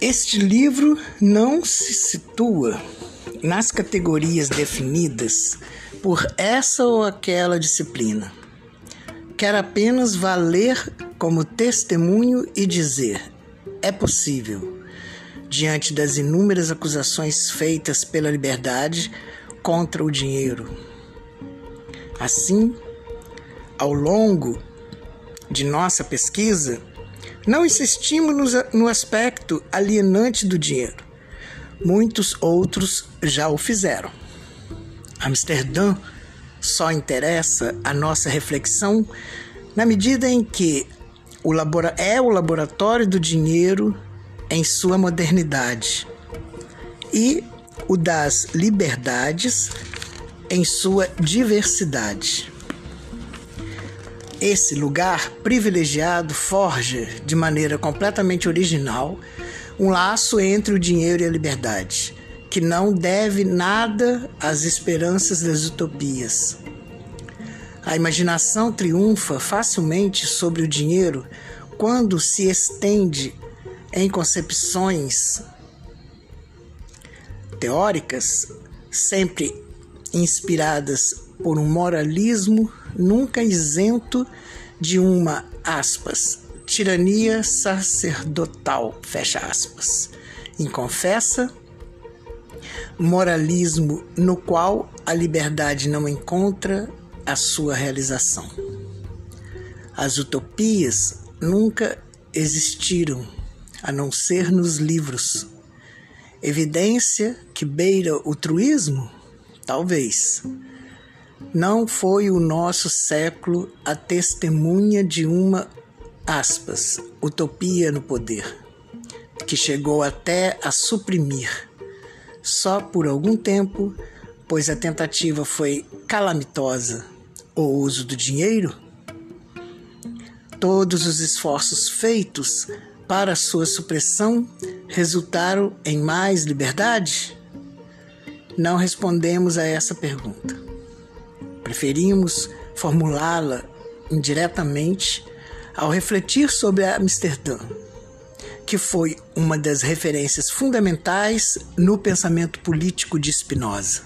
Este livro não se situa nas categorias definidas por essa ou aquela disciplina. Quer apenas valer como testemunho e dizer: é possível, diante das inúmeras acusações feitas pela liberdade contra o dinheiro. Assim, ao longo de nossa pesquisa, não insistimos no aspecto alienante do dinheiro. Muitos outros já o fizeram. Amsterdã só interessa a nossa reflexão na medida em que o é o laboratório do dinheiro em sua modernidade e o das liberdades em sua diversidade. Esse lugar privilegiado forja, de maneira completamente original, um laço entre o dinheiro e a liberdade, que não deve nada às esperanças das utopias. A imaginação triunfa facilmente sobre o dinheiro quando se estende em concepções teóricas, sempre inspiradas por um moralismo nunca isento de uma, aspas, tirania sacerdotal, fecha aspas, inconfessa, moralismo no qual a liberdade não encontra a sua realização. As utopias nunca existiram, a não ser nos livros. Evidência que beira o truísmo? Talvez. Não foi o nosso século a testemunha de uma, aspas, utopia no poder, que chegou até a suprimir, só por algum tempo, pois a tentativa foi calamitosa, o uso do dinheiro? Todos os esforços feitos para sua supressão resultaram em mais liberdade? Não respondemos a essa pergunta. Preferimos formulá-la indiretamente ao refletir sobre Amsterdã, que foi uma das referências fundamentais no pensamento político de Spinoza.